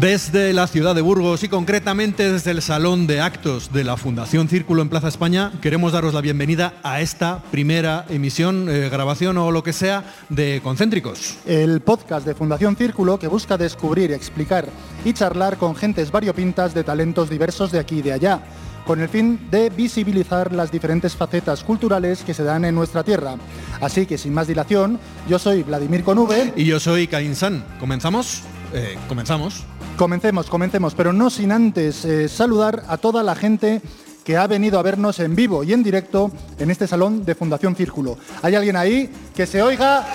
Desde la ciudad de Burgos y concretamente desde el Salón de Actos de la Fundación Círculo en Plaza España, queremos daros la bienvenida a esta primera emisión, eh, grabación o lo que sea de Concéntricos. El podcast de Fundación Círculo que busca descubrir, explicar y charlar con gentes variopintas de talentos diversos de aquí y de allá con el fin de visibilizar las diferentes facetas culturales que se dan en nuestra tierra. Así que sin más dilación, yo soy Vladimir Conube. Y yo soy Caín San. ¿Comenzamos? Eh, comenzamos. Comencemos, comencemos, pero no sin antes eh, saludar a toda la gente que ha venido a vernos en vivo y en directo en este salón de Fundación Círculo. ¿Hay alguien ahí que se oiga?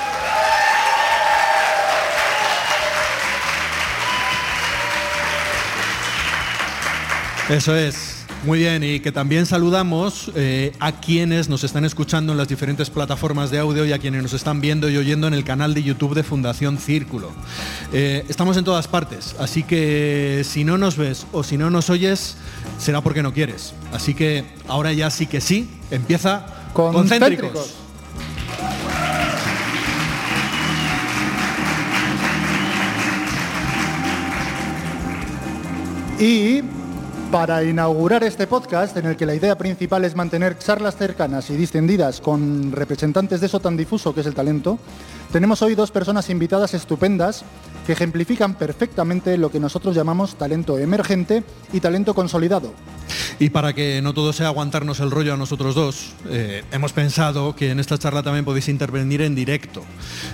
Eso es. Muy bien, y que también saludamos eh, a quienes nos están escuchando en las diferentes plataformas de audio y a quienes nos están viendo y oyendo en el canal de YouTube de Fundación Círculo. Eh, estamos en todas partes, así que si no nos ves o si no nos oyes, será porque no quieres. Así que ahora ya sí que sí, empieza con Concéntricos. Y para inaugurar este podcast, en el que la idea principal es mantener charlas cercanas y distendidas con representantes de eso tan difuso que es el talento, tenemos hoy dos personas invitadas estupendas que ejemplifican perfectamente lo que nosotros llamamos talento emergente y talento consolidado. Y para que no todo sea aguantarnos el rollo a nosotros dos, eh, hemos pensado que en esta charla también podéis intervenir en directo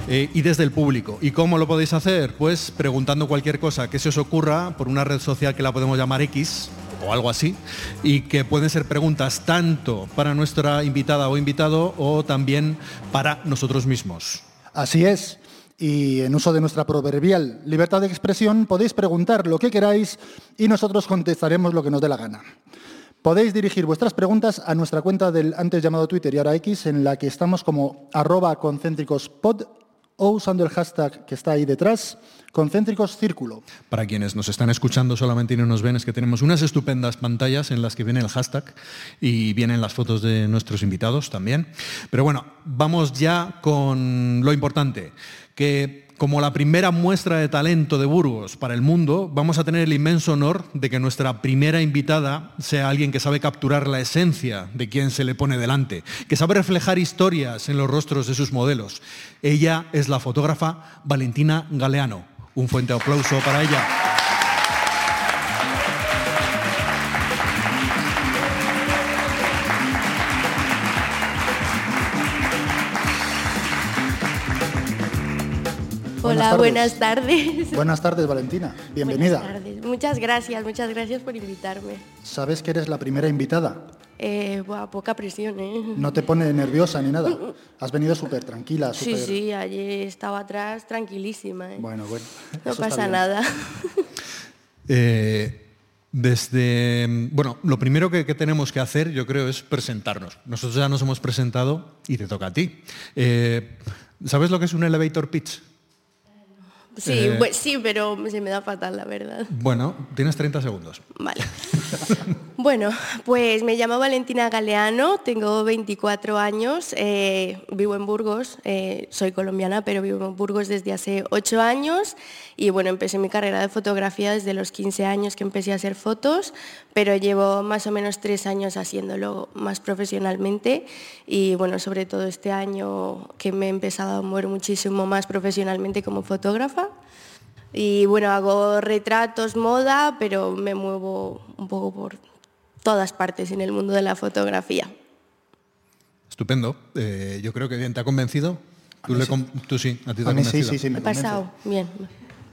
eh, y desde el público. ¿Y cómo lo podéis hacer? Pues preguntando cualquier cosa que se os ocurra por una red social que la podemos llamar X, o algo así, y que pueden ser preguntas tanto para nuestra invitada o invitado o también para nosotros mismos. Así es. Y en uso de nuestra proverbial libertad de expresión, podéis preguntar lo que queráis y nosotros contestaremos lo que nos dé la gana. Podéis dirigir vuestras preguntas a nuestra cuenta del antes llamado Twitter y ahora X, en la que estamos como arroba concéntricospod o usando el hashtag que está ahí detrás, concéntricos círculo. Para quienes nos están escuchando solamente y no nos ven, es que tenemos unas estupendas pantallas en las que viene el hashtag y vienen las fotos de nuestros invitados también. Pero bueno, vamos ya con lo importante, que como la primera muestra de talento de Burgos para el mundo, vamos a tener el inmenso honor de que nuestra primera invitada sea alguien que sabe capturar la esencia de quien se le pone delante, que sabe reflejar historias en los rostros de sus modelos. Ella es la fotógrafa Valentina Galeano. Un fuerte aplauso para ella. Hola, buenas tardes. Buenas tardes, Valentina. Bienvenida. Buenas tardes. Muchas gracias, muchas gracias por invitarme. ¿Sabes que eres la primera invitada? Eh, poca presión, ¿eh? No te pone nerviosa ni nada. Has venido súper tranquila. Sí, sí, ayer estaba atrás tranquilísima. ¿eh? Bueno, bueno. No pasa nada. Eh, desde, bueno, lo primero que, que, tenemos que hacer, yo creo, es presentarnos. Nosotros ya nos hemos presentado y te toca a ti. Eh, ¿Sabes lo que es un elevator pitch? Sí, eh, sí, pero se me da fatal, la verdad. Bueno, tienes 30 segundos. Vale. bueno, pues me llamo Valentina Galeano, tengo 24 años, eh, vivo en Burgos, eh, soy colombiana, pero vivo en Burgos desde hace 8 años y bueno, empecé mi carrera de fotografía desde los 15 años que empecé a hacer fotos, pero llevo más o menos 3 años haciéndolo más profesionalmente y bueno, sobre todo este año que me he empezado a mover muchísimo más profesionalmente como fotógrafa y bueno, hago retratos, moda, pero me muevo un poco por todas partes en el mundo de la fotografía. Estupendo. Eh, yo creo que bien, ¿te ha convencido? ¿Tú, sí. tú sí, a ti te ha convencido. Sí, sí, sí, me he pasado, bien,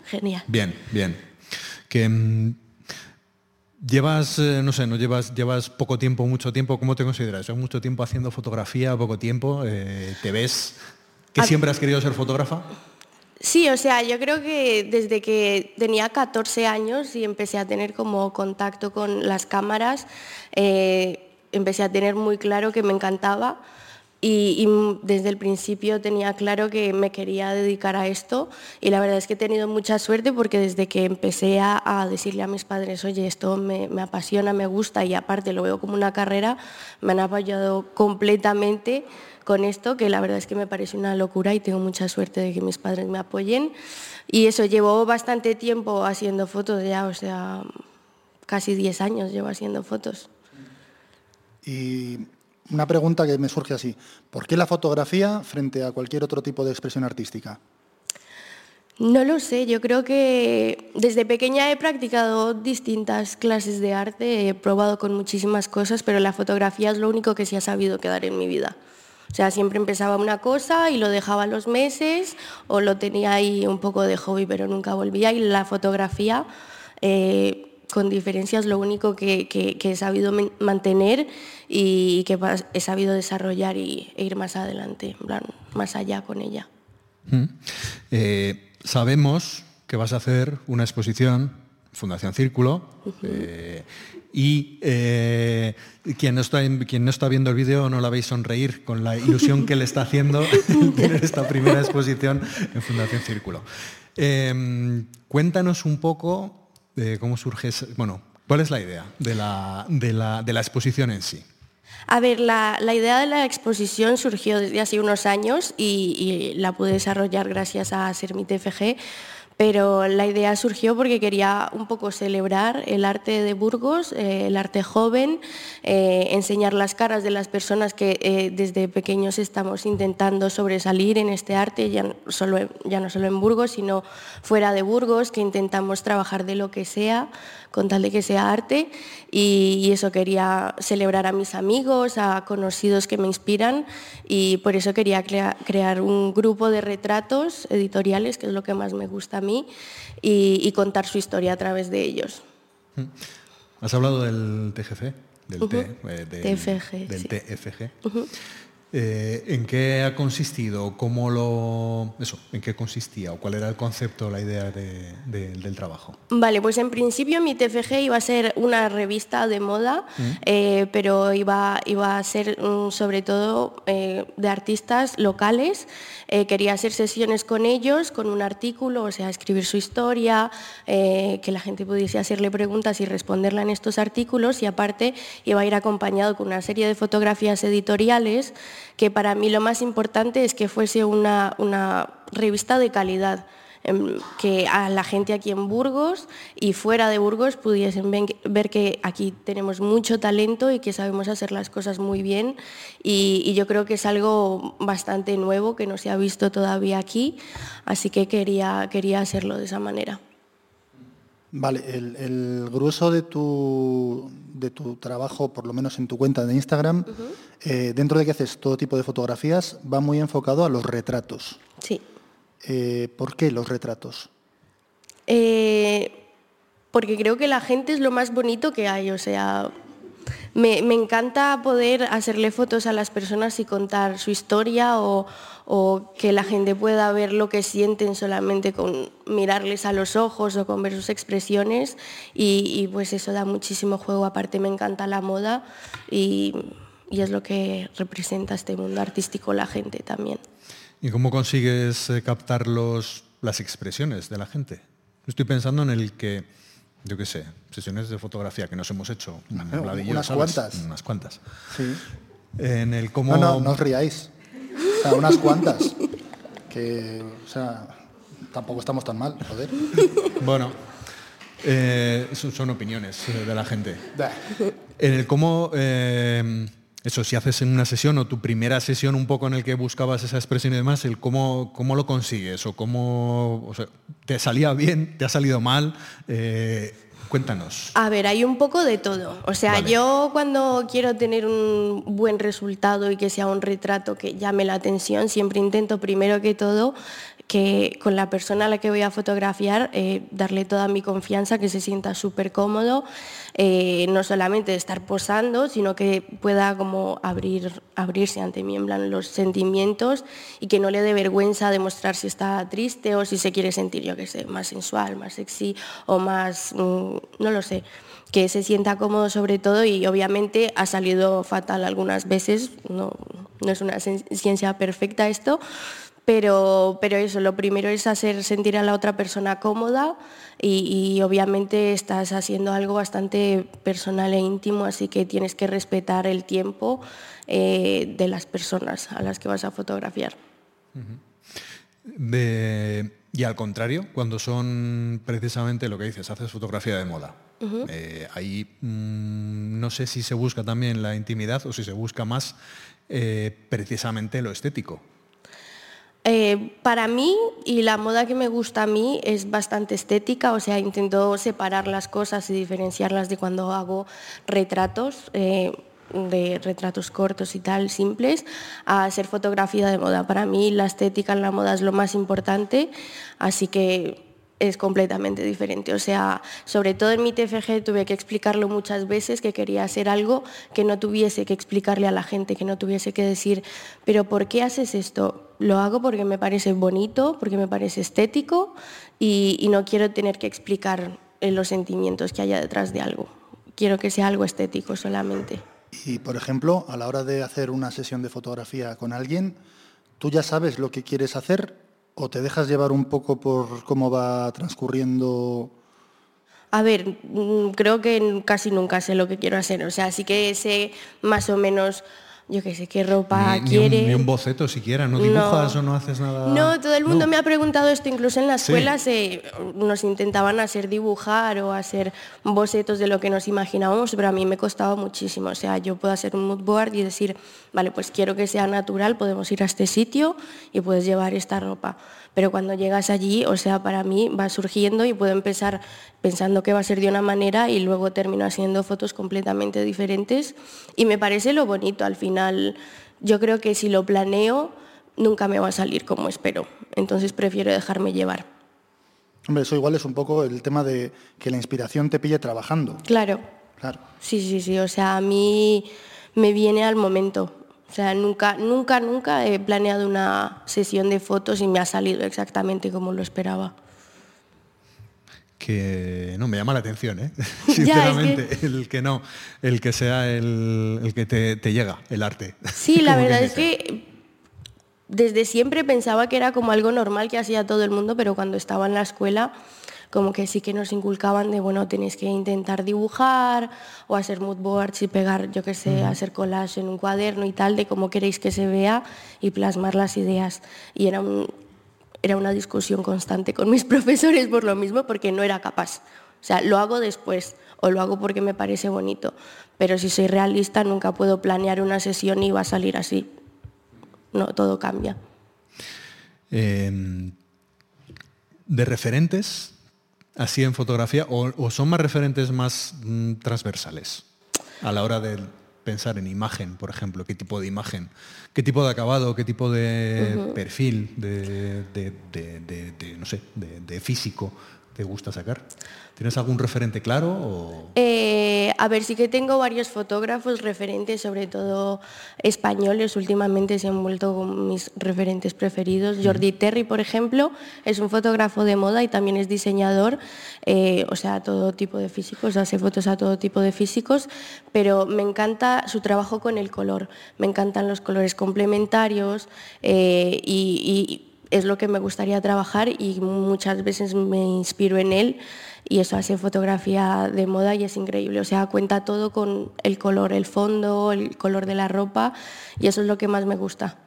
genial. Bien, bien. Que mm, llevas, eh, no sé, no llevas, llevas poco tiempo, mucho tiempo, ¿cómo te consideras? ¿Llevas mucho tiempo haciendo fotografía, poco tiempo? Eh, ¿Te ves que siempre has querido ser fotógrafa? Sí, o sea, yo creo que desde que tenía 14 años y empecé a tener como contacto con las cámaras, eh, empecé a tener muy claro que me encantaba, y, desde el principio tenía claro que me quería dedicar a esto y la verdad es que he tenido mucha suerte porque desde que empecé a, decirle a mis padres, oye, esto me, apasiona, me gusta y aparte lo veo como una carrera, me han apoyado completamente con esto, que la verdad es que me parece una locura y tengo mucha suerte de que mis padres me apoyen. Y eso, llevo bastante tiempo haciendo fotos ya, o sea, casi 10 años llevo haciendo fotos. Y una pregunta que me surge así. ¿Por qué la fotografía frente a cualquier otro tipo de expresión artística? No lo sé, yo creo que desde pequeña he practicado distintas clases de arte, he probado con muchísimas cosas, pero la fotografía es lo único que se ha sabido quedar en mi vida. O sea, siempre empezaba una cosa y lo dejaba los meses o lo tenía ahí un poco de hobby, pero nunca volvía. Y la fotografía, eh, con diferencias, lo único que, he sabido mantener y que he sabido desarrollar y, e ir más adelante, más allá con ella. Mm. Eh, sabemos que vas a hacer una exposición, Fundación Círculo, eh, y eh, quien, no está, quien no está viendo el vídeo no la veis sonreír con la ilusión que le está haciendo tener esta primera exposición en Fundación Círculo. cuéntanos un poco de cómo surge, bueno, cuál es la idea de la, de la exposición en sí. A ver, la, idea de la exposición surgió desde hace unos años y, la pude desarrollar gracias a Sermite FG pero la idea surgió porque quería un poco celebrar el arte de Burgos, eh, el arte joven, eh, enseñar las caras de las personas que eh, desde pequeños estamos intentando sobresalir en este arte, ya, no solo en Burgos, sino fuera de Burgos, que intentamos trabajar de lo que sea, con tal de que sea arte, y, eso quería celebrar a mis amigos, a conocidos que me inspiran, y por eso quería crear un grupo de retratos editoriales, que es lo que más me gusta a mí y, contar su historia a través de ellos. Has hablado del TGC, del, eh, TFG, del TFG. Eh, ¿En qué ha consistido? ¿Cómo lo, eso, ¿En qué consistía? ¿O cuál era el concepto, la idea del trabajo? Vale, pues en principio mi TFG iba a ser una revista de moda, mm. eh, pero iba, iba a ser mm, sobre todo eh, de artistas locales. quería hacer sesiones con ellos, con un artículo, o sea, escribir su historia, que la gente pudiese hacerle preguntas y responderla en estos artículos y aparte iba a ir acompañado con una serie de fotografías editoriales que para mí lo más importante es que fuese una, revista de calidad em, que a la gente aquí en Burgos y fuera de Burgos pudiesen ver que aquí tenemos mucho talento y que sabemos hacer las cosas muy bien y, yo creo que es algo bastante nuevo que no se ha visto todavía aquí, así que quería, quería hacerlo de esa manera. Vale, el, grueso de tu, de tu trabajo, por lo menos en tu cuenta de Instagram, eh, dentro de que haces todo tipo de fotografías, va muy enfocado a los retratos. Sí. Eh, ¿Por qué los retratos? Eh, porque creo que la gente es lo más bonito que hay, o sea, me, encanta poder hacerle fotos a las personas y contar su historia o, que la gente pueda ver lo que sienten solamente con mirarles a los ojos o con ver sus expresiones y, pues eso da muchísimo juego. Aparte me encanta la moda y, es lo que representa este mundo artístico la gente también. ¿Y cómo consigues eh, captar los, las expresiones de la gente? Estoy pensando en el que yo qué sé, sesiones de fotografía que nos hemos hecho. unas cuantas. Unas cuantas. Sí. En el cómo... No, no, no os riáis. O sea, unas cuantas. Que, o sea, tampoco estamos tan mal, joder. Bueno, eh, son, opiniones de la gente. En el cómo... Eh, eso, si haces en una sesión o tu primera sesión un poco en el que buscabas esa expresión y demás, el cómo, cómo lo consigues o cómo te salía bien, te ha salido mal. Eh, cuéntanos. A ver, hay un poco de todo. O sea, yo cuando quiero tener un buen resultado y que sea un retrato que llame la atención, siempre intento primero que todo que con la persona a la que voy a fotografiar, eh, darle toda mi confianza, que se sienta súper cómodo, eh, no solamente estar posando, sino que pueda como abrir, abrirse ante mí en plan los sentimientos y que no le dé vergüenza demostrar si está triste o si se quiere sentir, yo qué sé, más sensual, más sexy o más, mm, no lo sé. Que se sienta cómodo sobre todo y obviamente ha salido fatal algunas veces, no, no es una ciencia perfecta esto, pero, pero eso, lo primero es hacer sentir a la otra persona cómoda y, obviamente estás haciendo algo bastante personal e íntimo, así que tienes que respetar el tiempo eh, de las personas a las que vas a fotografiar. y al contrario, cuando son precisamente lo que dices, haces fotografía de moda. Eh, ahí mm, no sé si se busca también la intimidad o si se busca más eh, precisamente lo estético. Eh, para mí y la moda que me gusta a mí es bastante estética, o sea, intento separar las cosas y diferenciarlas de cuando hago retratos. Eh, de retratos cortos y tal, simples, a hacer fotografía de moda. Para mí la estética en la moda es lo más importante, así que es completamente diferente. O sea, sobre todo en mi TFG tuve que explicarlo muchas veces, que quería hacer algo que no tuviese que explicarle a la gente, que no tuviese que decir, pero ¿por qué haces esto? Lo hago porque me parece bonito, porque me parece estético y, no quiero tener que explicar eh, los sentimientos que haya detrás de algo. Quiero que sea algo estético solamente. Y, por ejemplo, a la hora de hacer una sesión de fotografía con alguien, ¿tú ya sabes lo que quieres hacer o te dejas llevar un poco por cómo va transcurriendo? A ver, mm, creo que casi nunca sé lo que quiero hacer. O sea, sí que sé más o menos yo qué sé, qué ropa quiere. Ni un, boceto siquiera, ¿no dibujas o no haces nada? No, todo el mundo me ha preguntado esto, incluso en la escuela nos intentaban hacer dibujar o hacer bocetos de lo que nos imaginábamos, pero a mí me costaba muchísimo. O sea, yo puedo hacer un mood board y decir, vale, pues quiero que sea natural, podemos ir a este sitio y puedes llevar esta ropa pero cuando llegas allí, o sea, para mí va surgiendo y puedo empezar pensando que va a ser de una manera y luego termino haciendo fotos completamente diferentes y me parece lo bonito al final. Yo creo que si lo planeo, nunca me va a salir como espero, entonces prefiero dejarme llevar. Hombre, eso igual es un poco el tema de que la inspiración te pille trabajando. Claro. Claro. Sí, sí, sí, o sea, a mí me viene al momento. O sea, nunca, nunca, nunca he planeado una sesión de fotos y me ha salido exactamente como lo esperaba. Que no, me llama la atención, ¿eh? sinceramente, el que no, el que sea el, que te, llega, el arte. Sí, la verdad es que desde siempre pensaba que era como algo normal que hacía todo el mundo, pero cuando estaba en la escuela como que sí que nos inculcaban de, bueno, tenéis que intentar dibujar o hacer mood boards y pegar, yo qué sé, hacer collage en un cuaderno y tal, de cómo queréis que se vea y plasmar las ideas. Y era, era una discusión constante con mis profesores por lo mismo, porque no era capaz. O sea, lo hago después o lo hago porque me parece bonito, pero si soy realista nunca puedo planear una sesión y va a salir así. No, todo cambia. Em, de referentes, así en fotografía o, son más referentes más mm, transversales a la hora de pensar en imagen, por ejemplo, qué tipo de imagen, qué tipo de acabado, qué tipo de perfil, de, no sé, de, físico te gusta sacar? ¿Tienes algún referente claro? Eh, a ver, sí que tengo varios fotógrafos referentes, sobre todo españoles. Últimamente se han vuelto mis referentes preferidos. Jordi Terry, por ejemplo, es un fotógrafo de moda y también es diseñador, eh, o sea, todo tipo de físicos, hace fotos a todo tipo de físicos, pero me encanta su trabajo con el color. Me encantan los colores complementarios eh, y es lo que me gustaría trabajar y muchas veces me inspiro en él y eso hace fotografía de moda y es increíble. O sea, cuenta todo con el color, el fondo, el color de la ropa y eso es lo que más me gusta.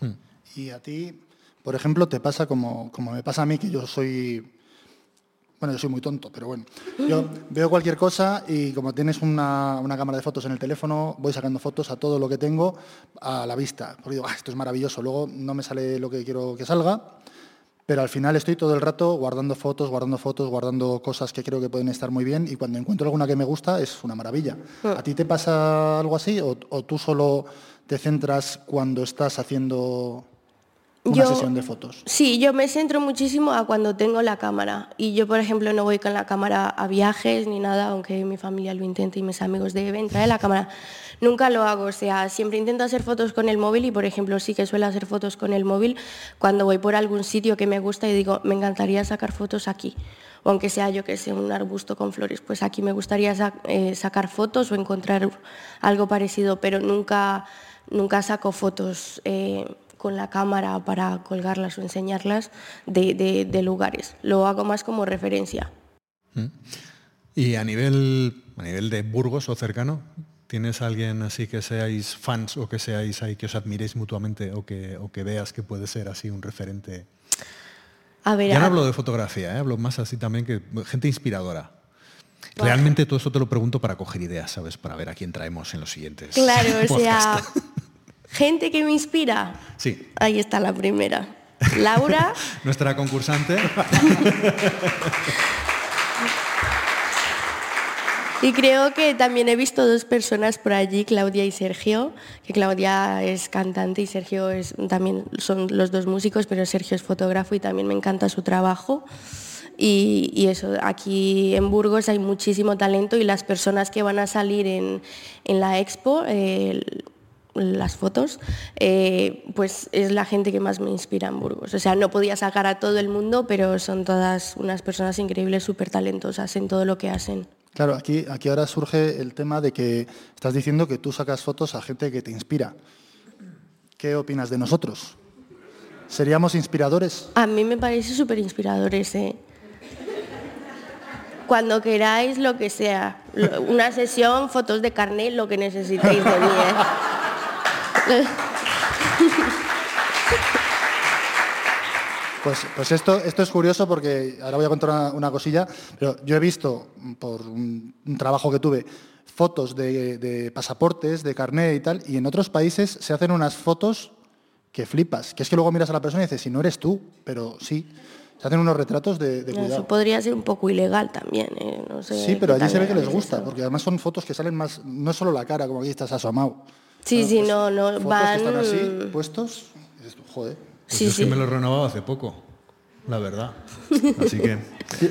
Hmm. Y a ti, por ejemplo, te pasa como, como me pasa a mí, que yo soy bueno, yo soy muy tonto, pero bueno. Yo veo cualquier cosa y como tienes una, cámara de fotos en el teléfono, voy sacando fotos a todo lo que tengo a la vista. Porque digo, ah, esto es maravilloso. Luego no me sale lo que quiero que salga pero al final estoy todo el rato guardando fotos, guardando fotos, guardando cosas que creo que pueden estar muy bien y cuando encuentro alguna que me gusta es una maravilla. Hmm. ¿A ti te pasa algo así o, tú solo te centras cuando estás haciendo una sesión de fotos? Sí, yo me centro muchísimo a cuando tengo la cámara. Y yo, por ejemplo, no voy con la cámara a viajes ni nada, aunque mi familia lo intente y mis amigos deben traer la cámara. Nunca lo hago, o sea, siempre intento hacer fotos con el móvil y, por ejemplo, sí que suelo hacer fotos con el móvil cuando voy por algún sitio que me gusta y digo, me encantaría sacar fotos aquí. O aunque sea yo que sé, un arbusto con flores, pues aquí me gustaría eh, sacar fotos o encontrar algo parecido, pero nunca, nunca saco fotos. Eh, con la cámara para colgarlas o enseñarlas de, lugares. Lo hago más como referencia. Mm. Y a nivel, a nivel de Burgos o cercano, ¿tienes alguien así que seáis fans o que seáis ahí, que os admiréis mutuamente o que, o que veas que puede ser así un referente? A ver, ya no hablo de fotografía, ¿eh? hablo más así también que gente inspiradora. Realmente todo eso te lo pregunto para coger ideas, ¿sabes? Para ver a quién traemos en los siguientes. Claro, o sea, Gente que me inspira. Sí. Ahí está la primera. Laura. Nuestra concursante. Y creo que también he visto dos personas por allí, Claudia y Sergio, que Claudia es cantante y Sergio es, también son los dos músicos, pero Sergio es fotógrafo y también me encanta su trabajo. Y, eso, aquí en Burgos hay muchísimo talento y las personas que van a salir en, la expo, las fotos, eh, pues es la gente que más me inspira en Burgos. O sea, no podía sacar a todo el mundo, pero son todas unas personas increíbles, súper talentosas en todo lo que hacen. Claro, aquí, aquí ahora surge el tema de que estás diciendo que tú sacas fotos a gente que te inspira. ¿Qué opinas de nosotros? ¿Seríamos inspiradores? A mí me parece súper inspiradores, ¿eh? Cuando queráis, lo que sea. Una sesión, fotos de carnet, lo que necesitéis de mí, ¿eh? Pues, pues esto, esto es curioso porque ahora voy a contar una, cosilla, pero yo he visto por un, trabajo que tuve fotos de, pasaportes, de carnet y tal, y en otros países se hacen unas fotos que flipas, que es que luego miras a la persona y dices, si no eres tú, pero sí. Se hacen unos retratos de, cuidado. Eso podría ser un poco ilegal también. ¿eh? sí, pero allí se ve que les gusta, porque además son fotos que salen más, no es solo la cara, como aquí estás asomado. Sí, sí, pues, no, no, van... están así, puestos, joder. Pues sí, yo sí. me lo he renovado hace poco, la verdad. Así que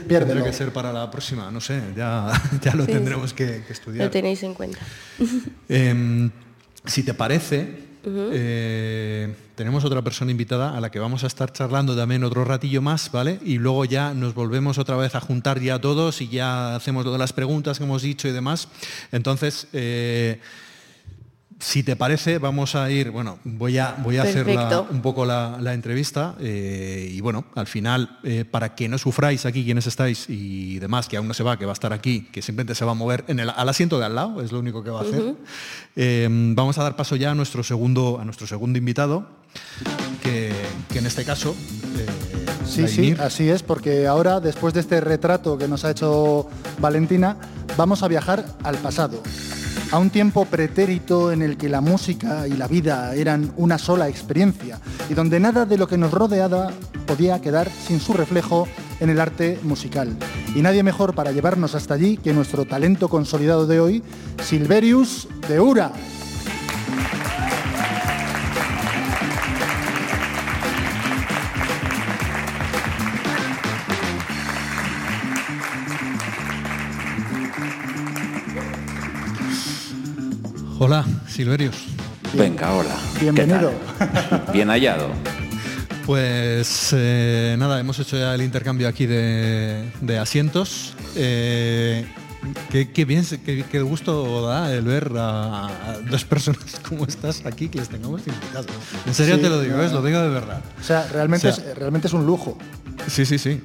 tendrá que ser para la próxima, no sé, ya, ya lo tendremos que, estudiar. Lo tenéis en cuenta. Em, si te parece, eh, tenemos otra persona invitada a la que vamos a estar charlando también otro ratillo más, ¿vale? Y luego ya nos volvemos otra vez a juntar ya todos y ya hacemos todas las preguntas que hemos dicho y demás. Entonces, eh, si te parece, vamos a ir, bueno, voy a, voy a hacer un poco la, entrevista eh, y bueno, al final, eh, para que no sufráis aquí quienes estáis y demás, que aún no se va, que va a estar aquí, que simplemente se va a mover en el, al asiento de al lado, es lo único que va a hacer, eh, vamos a dar paso ya a nuestro segundo, a nuestro segundo invitado, que, en este caso... Sí, sí, así es, porque ahora, después de este retrato que nos ha hecho Valentina, vamos a viajar al pasado a un tiempo pretérito en el que la música y la vida eran una sola experiencia y donde nada de lo que nos rodeaba podía quedar sin su reflejo en el arte musical. Y nadie mejor para llevarnos hasta allí que nuestro talento consolidado de hoy, Silverius de Ura. Hola, Silverius. Venga, hola. Bienvenido. Bien hallado. Pues eh, nada, hemos hecho ya el intercambio aquí de, asientos. Eh, qué, bien, qué, gusto da el ver a, dos personas como estas aquí que les tengamos invitados. En serio te lo digo, lo digo de verdad. O sea, realmente, es, realmente es un lujo. Sí, sí, sí.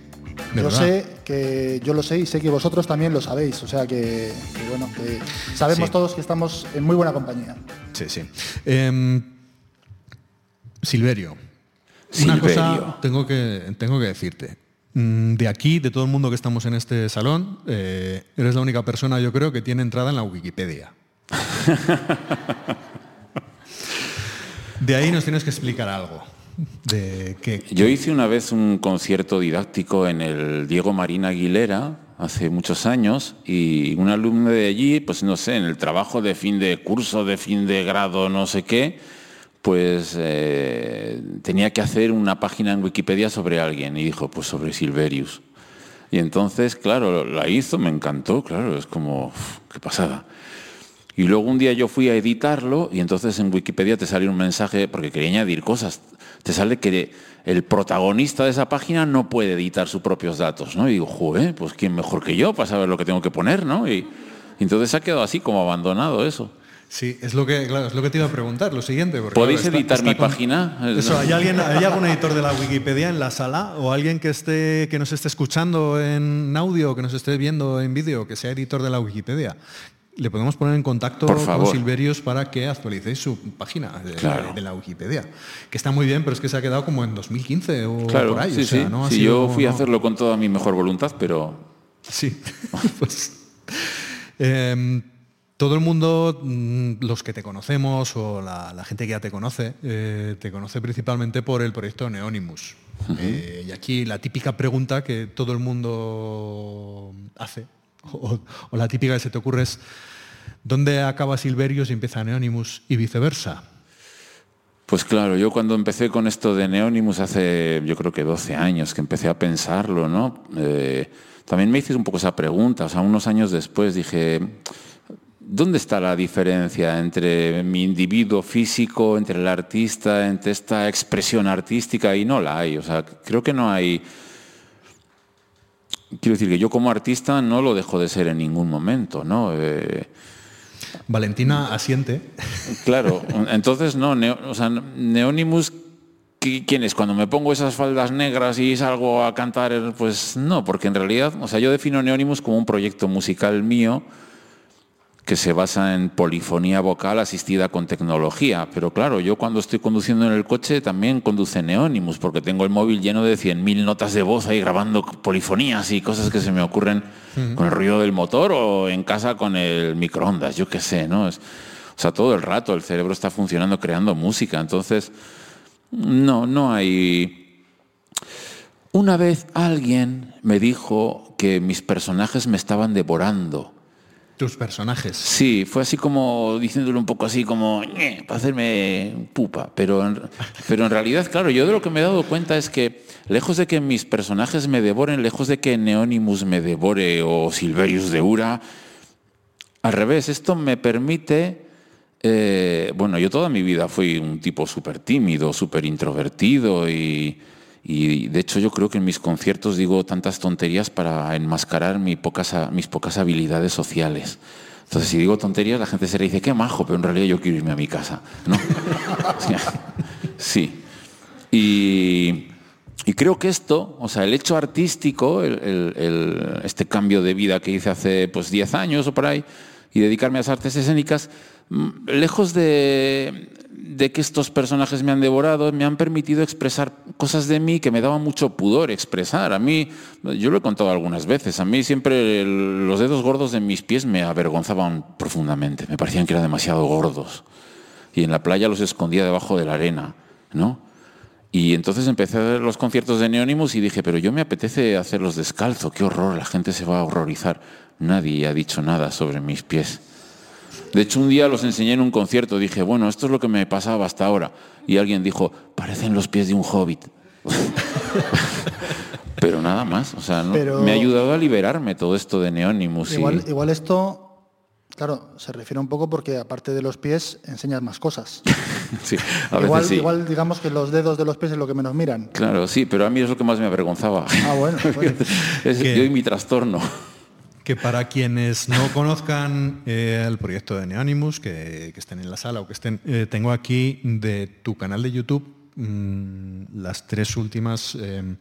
Yo sé que yo lo sé y sé que vosotros también lo sabéis, o sea que, bueno, que sabemos todos que estamos en muy buena compañía. Sí, sí. Em, Silverio, una cosa tengo que, tengo que decirte. Mm, de aquí, de todo el mundo que estamos en este salón, eh, eres la única persona, yo creo, que tiene entrada en la Wikipedia. de ahí nos tienes que explicar algo. Yo hice una vez un concierto didáctico en el Diego Marina Aguilera hace muchos años y un alumno de allí, pues no sé, en el trabajo de fin de curso, de fin de grado, no sé qué, pues eh, tenía que hacer una página en Wikipedia sobre alguien y dijo, pues sobre Silverius. Y entonces, claro, la hizo, me encantó, claro, es como, qué pasada. Y luego un día yo fui a editarlo y entonces en Wikipedia te salió un mensaje, porque quería añadir cosas, te sale que el protagonista de esa página no puede editar sus propios datos, ¿no? Y digo, joder, pues quién mejor que yo para saber lo que tengo que poner, ¿no? Y, y entonces ha quedado así como abandonado eso. Sí, es lo que, claro, es lo que te iba a preguntar, lo siguiente. ¿Podéis editar mi página? Eso, ¿hay, alguien, ¿hay algún editor de la Wikipedia en la sala o alguien que, esté, que nos esté escuchando en audio o que nos esté viendo en vídeo que sea editor de la Wikipedia? Le podemos poner en contacto con Silverius para que actualicéis su página de, la Wikipedia, que está muy bien, pero es que se ha quedado como en 2015 o por ahí. Sí, sí. yo fui a hacerlo con toda mi mejor voluntad, pero... Sí, pues... Em, todo el mundo, mm, los que te conocemos o la, gente que ya te conoce, eh, te conoce principalmente por el proyecto Neonimus. Eh, y aquí la típica pregunta que todo el mundo hace, o, la típica que se te ocurre es, ¿dónde acaba Silverius y empieza Neonimus y viceversa? Pues claro, yo cuando empecé con esto de Neonimus hace yo creo que 12 años que empecé a pensarlo, ¿no? Eh, también me hice un poco esa pregunta, o sea, unos años después dije, ¿Dónde está la diferencia entre mi individuo físico, entre el artista, entre esta expresión artística? Y no la hay. O sea, creo que no hay. Quiero decir que yo como artista no lo dejo de ser en ningún momento, ¿no? Eh, Valentina asiente. Claro, entonces no, o sea, Neonimus, ¿quién es? Cuando me pongo esas faldas negras y salgo a cantar, pues no, porque en realidad, o sea, yo defino Neonimus como un proyecto musical mío que se basa en polifonía vocal asistida con tecnología. Pero claro, yo cuando estoy conduciendo en el coche también conduce Neonimus, porque tengo el móvil lleno de 100.000 notas de voz ahí grabando polifonías y cosas que se me ocurren con el ruido del motor o en casa con el microondas, yo qué sé, ¿no? Es, o sea, todo el rato el cerebro está funcionando creando música. Entonces, no, no hay... Una vez alguien me dijo que mis personajes me estaban devorando tus personajes. Sí, fue así como diciéndolo un poco así como para hacerme pupa, pero en, pero en realidad, claro, yo de lo que me he dado cuenta es que lejos de que mis personajes me devoren, lejos de que Neonimus me devore o Silverius de Ura, al revés, esto me permite, eh, bueno, yo toda mi vida fui un tipo súper tímido, súper introvertido y y de hecho yo creo que en mis conciertos digo tantas tonterías para enmascarar mis pocas, mis pocas habilidades sociales. Entonces si digo tonterías la gente se le dice, qué majo, pero en realidad yo quiero irme a mi casa. ¿no? sí. Y, creo que esto, o sea, el hecho artístico, este cambio de vida que hice hace pues 10 años o por ahí, y dedicarme a las artes escénicas, mm, lejos de, de que estos personajes me han devorado, me han permitido expresar cosas de mí que me daba mucho pudor expresar. A mí, yo lo he contado algunas veces, a mí siempre los dedos gordos de mis pies me avergonzaban profundamente, me parecían que eran demasiado gordos. Y en la playa los escondía debajo de la arena, ¿no? Y entonces empecé a ver los conciertos de Neonimus y dije, pero yo me apetece hacerlos descalzo, qué horror, la gente se va a horrorizar. Nadie ha dicho nada sobre mis pies. De hecho, un día los enseñé en un concierto. Dije, bueno, esto es lo que me pasaba hasta ahora. Y alguien dijo, parecen los pies de un hobbit. Pero nada más. O sea, me ha ayudado a liberarme todo esto de Neonimus. Igual, igual esto, claro, se refiere un poco porque aparte de los pies enseñas más cosas. sí, igual, sí. igual digamos que los dedos de los pies es lo que menos miran. Claro, sí, pero a mí es lo que más me avergonzaba. Ah, bueno. es yo y mi trastorno que para quienes no conozcan eh, el proyecto de Neanimus, que, estén en la sala o que estén, eh, tengo aquí de tu canal de YouTube mm, las tres últimas, eh,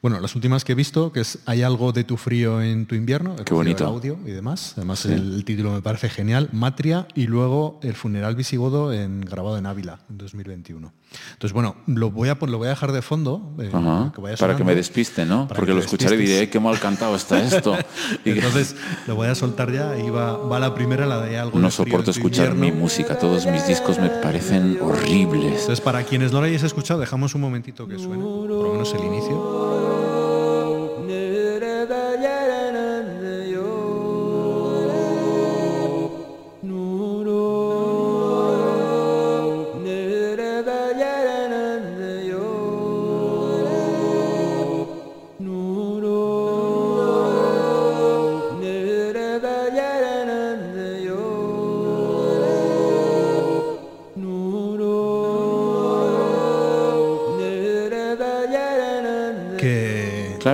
bueno, las últimas que he visto, que es Hay algo de tu frío en tu invierno, Qué bonito. el audio y demás. Además el, título me parece genial, Matria, y luego El funeral visigodo en, grabado en Ávila en 2021. Entonces, bueno, lo voy a, lo voy a dejar de fondo. Eh, para que me despiste, ¿no? Porque lo escucharé y diré, qué mal cantado está esto. Entonces, lo voy a soltar ya y va, va la primera, la de algo. No soporto escuchar mi música, todos mis discos me parecen horribles. Entonces, para quienes no lo hayáis escuchado, dejamos un momentito que suene, por lo menos el inicio.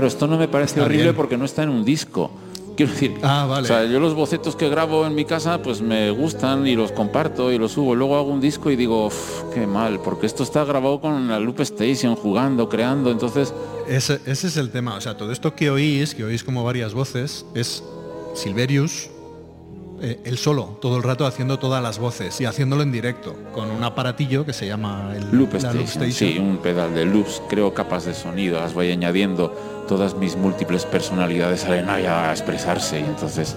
Claro, esto no me parece Está horrible bien. porque no está en un disco. Quiero decir, Ah, vale. o sea, yo los bocetos que grabo en mi casa pues me gustan y los comparto y los subo. Luego hago un disco y digo, "Uf, qué mal, porque esto está grabado con la Loop Station, jugando, creando. Entonces, Ese, ese es el tema. O sea, todo esto que oís, que oís como varias voces, es Silverius, eh, él solo, todo el rato haciendo todas las voces y haciéndolo en directo, con un aparatillo que se llama el Loop Station, sí, un pedal de loops, creo capas de sonido, las voy añadiendo, todas mis múltiples personalidades salen ahí a expresarse y entonces...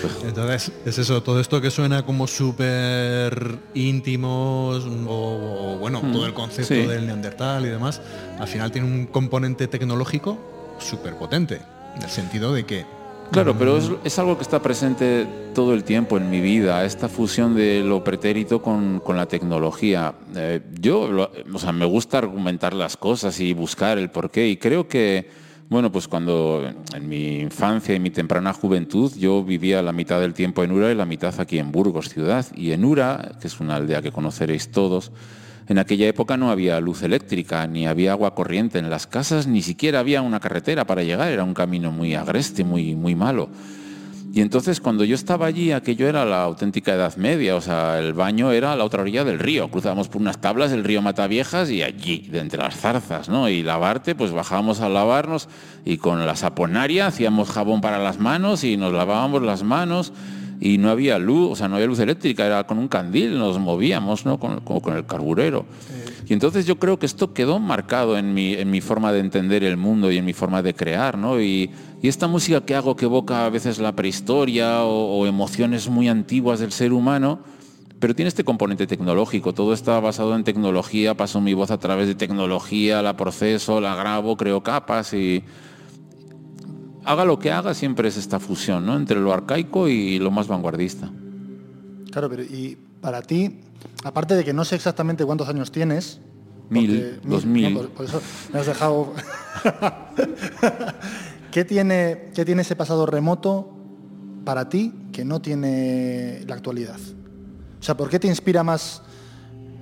pues, Entonces, es eso, todo esto que suena como súper íntimos o, o, bueno, todo el concepto sí. del neandertal y demás, al final tiene un componente tecnológico súper potente, en el sentido de que Claro, pero es, es algo que está presente todo el tiempo en mi vida, esta fusión de lo pretérito con, con la tecnología. Eh, yo, lo- o sea, me gusta argumentar las cosas y buscar el porqué y creo que, bueno, pues cuando en mi infancia y mi temprana juventud yo vivía la mitad del tiempo en Ura y la mitad aquí en Burgos, ciudad. Y en Ura, que es una aldea que conoceréis todos, en aquella época no había luz eléctrica, ni había agua corriente en las casas, ni siquiera había una carretera para llegar, era un camino muy agreste, muy, muy malo. Y entonces cuando yo estaba allí, aquello era la auténtica Edad Media, o sea, el baño era a la otra orilla del río, cruzábamos por unas tablas del río Mataviejas y allí, de entre las zarzas, ¿no? Y lavarte, pues bajábamos a lavarnos y con la saponaria hacíamos jabón para las manos y nos lavábamos las manos y no había luz, o sea, no había luz eléctrica, era con un candil, nos movíamos, ¿no? Con, como con el carburero. Y entonces yo creo que esto quedó marcado en mi, en mi forma de entender el mundo y en mi forma de crear, ¿no? Y, y esta música que hago que evoca a veces la prehistoria o, o emociones muy antiguas del ser humano, pero tiene este componente tecnológico, todo está basado en tecnología, paso mi voz a través de tecnología, la proceso, la grabo, creo capas y haga lo que haga, siempre es esta fusión, ¿no? Entre lo arcaico y lo más vanguardista. Claro, pero y para ti, aparte de que no sé exactamente cuántos años tienes. Mil, porque- dos mil. no, por, por eso me has dejado. ¿Qué, tiene, ¿Qué tiene ese pasado remoto para ti que no tiene la actualidad? O sea, ¿por qué te inspira más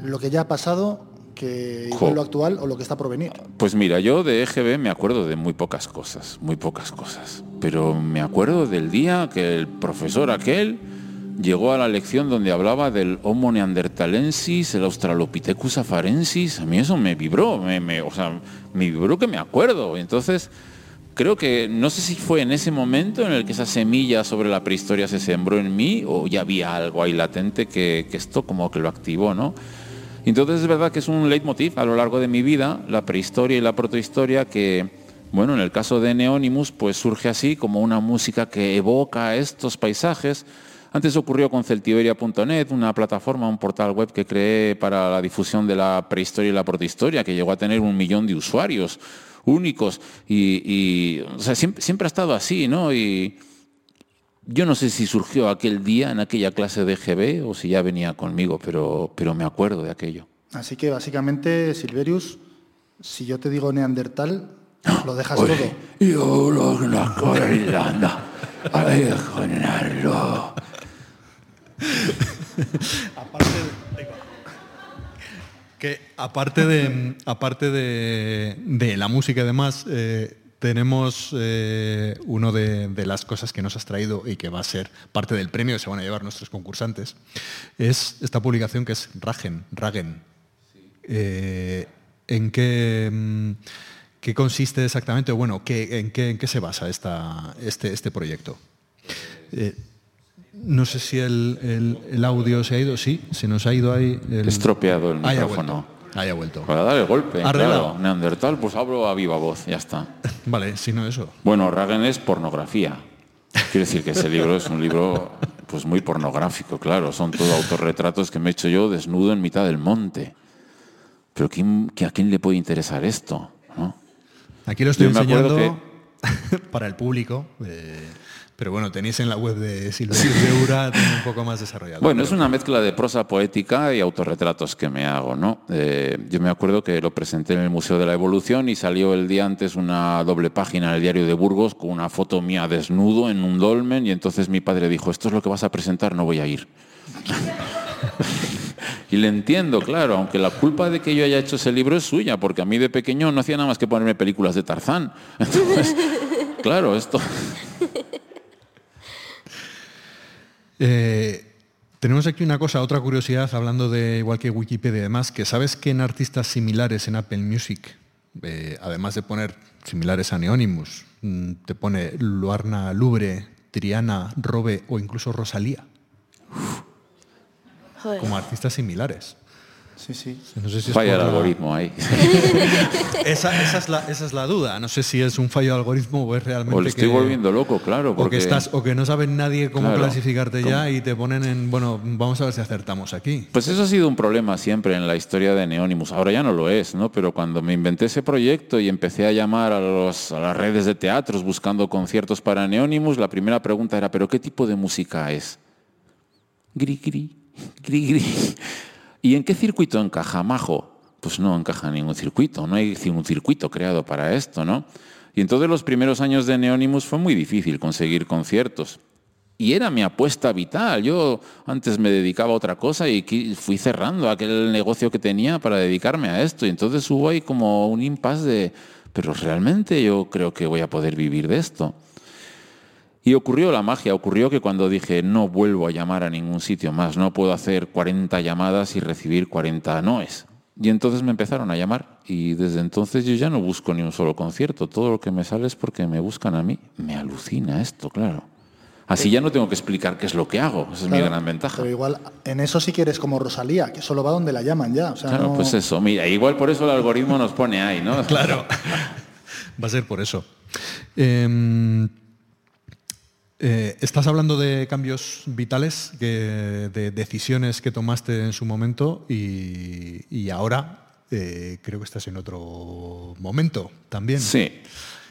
lo que ya ha pasado que igual Jo. lo actual o lo que está por venir? Pues mira, yo de EGB me acuerdo de muy pocas cosas, muy pocas cosas. Pero me acuerdo del día que el profesor aquel llegó a la lección donde hablaba del Homo neanderthalensis, el Australopithecus afarensis. A mí eso me vibró, me, me- o sea, me vibró que me acuerdo. Entonces, creo que no sé si fue en ese momento en el que esa semilla sobre la prehistoria se sembró en mí o ya había algo ahí latente que, que esto como que lo activó, ¿no? Entonces es verdad que es un leitmotiv a lo largo de mi vida, la prehistoria y la protohistoria, que, bueno, en el caso de Neonimus, pues surge así como una música que evoca estos paisajes. Antes ocurrió con celtiberia.net, una plataforma, un portal web que creé para la difusión de la prehistoria y la protohistoria, que llegó a tener un millón de usuarios únicos. Y, siempre, ha estado así, ¿no? Yo no sé si surgió aquel día en aquella clase de GB o si ya venía conmigo, pero, pero me acuerdo de aquello. Así que básicamente, Silverius, si yo te digo Neandertal, lo dejas Oye, todo. Yo lo conozco de Irlanda. Ay, generarlo. Aparte de, que aparte de, aparte de, de la música y demás, eh, tenemos eh, uno de, de las cosas que nos has traído y que va a ser parte del premio que se van a llevar nuestros concursantes, es esta publicación que es Ragen, Ragen. Eh, ¿En qué, mm, qué consiste exactamente? Bueno, ¿qué, en, qué, ¿en qué se basa esta, este, este proyecto? Eh, no sé si el, el- el audio se ha ido, sí, se nos ha ido ahí. El... Estropeado el ha micrófono. Ahí ha vuelto. Para dar el golpe, Arreglado. claro. Neandertal, pues hablo a viva voz, ya está. Vale, si no eso. Bueno, Ragen es pornografía. Quiero decir que ese libro es un libro pues muy pornográfico, claro. Son todos autorretratos que me he hecho yo desnudo en mitad del monte. Pero ¿quién, que ¿a quién le puede interesar esto? ¿no? Aquí lo estoy Yo enseñando para el público. eh, pero bueno, tenéis en la web de Silverius de Ura tiene un poco más desarrollado. Bueno, es una mezcla de prosa poética y autorretratos que me hago, ¿no? Eh, yo me acuerdo que lo presenté en el Museo de la Evolución y salió el día antes una doble página en el diario de Burgos con una foto mía desnudo en un dolmen y entonces mi padre dijo, esto es lo que vas a presentar, no voy a ir. Y le entiendo, claro, aunque la culpa de que yo haya hecho ese libro es suya, porque a mí de pequeño no hacía nada más que ponerme películas de Tarzán. Entonces, claro, esto... Eh, tenemos aquí una cosa, otra curiosidad, hablando de igual que Wikipedia y demás, que sabes que en artistas similares en Apple Music, eh, además de poner similares a Neonimus, mm, te pone Luarna Lubre, Triana, Robe o incluso Rosalía. Como artistas similares. Sí, sí. No sé si es Falla el algoritmo ahí. Esa, esa es la, esa es la duda. No sé si es un fallo de algoritmo o es realmente O le estoy que, volviendo loco, claro. o que Porque... estás o que no sabe nadie cómo Claro. clasificarte ya y te ponen en bueno vamos a ver si acertamos aquí. Pues eso ha sido un problema siempre en la historia de Neonimus. Ahora ya no lo es, ¿no? Pero cuando me inventé ese proyecto y empecé a llamar a, los- a las redes de teatros buscando conciertos para Neonimus, la primera pregunta era, ¿pero qué tipo de música es? Gri, gri, gri, gri. ¿Y en qué circuito encaja Majo? Pues no encaja en ningún circuito, no hay un circuito creado para esto, ¿no? Y entonces los primeros años de Neonimus fue muy difícil conseguir conciertos. Y era mi apuesta vital. Yo antes me dedicaba a otra cosa y fui cerrando aquel negocio que tenía para dedicarme a esto. Y entonces hubo ahí como un impasse de, pero realmente yo creo que voy a poder vivir de esto. Y ocurrió la magia, ocurrió que cuando dije no vuelvo a llamar a ningún sitio más, no puedo hacer 40 llamadas y recibir 40 noes. Y entonces me empezaron a llamar y desde entonces yo ya no busco ni un solo concierto, todo lo que me sale es porque me buscan a mí. Me alucina esto, claro. Así ya no tengo que explicar qué es lo que hago, esa es mi gran ventaja. Pero igual, en eso sí que eres como Rosalía, que solo va donde la llaman ya. O sea, Claro, no- pues eso, mira, igual por eso el algoritmo nos pone ahí, ¿no? Claro. Va a ser por eso. Eh, eh, estás hablando de cambios vitales, que- de decisiones que tomaste en su momento y, y ahora eh, creo que estás en otro momento también. Sí.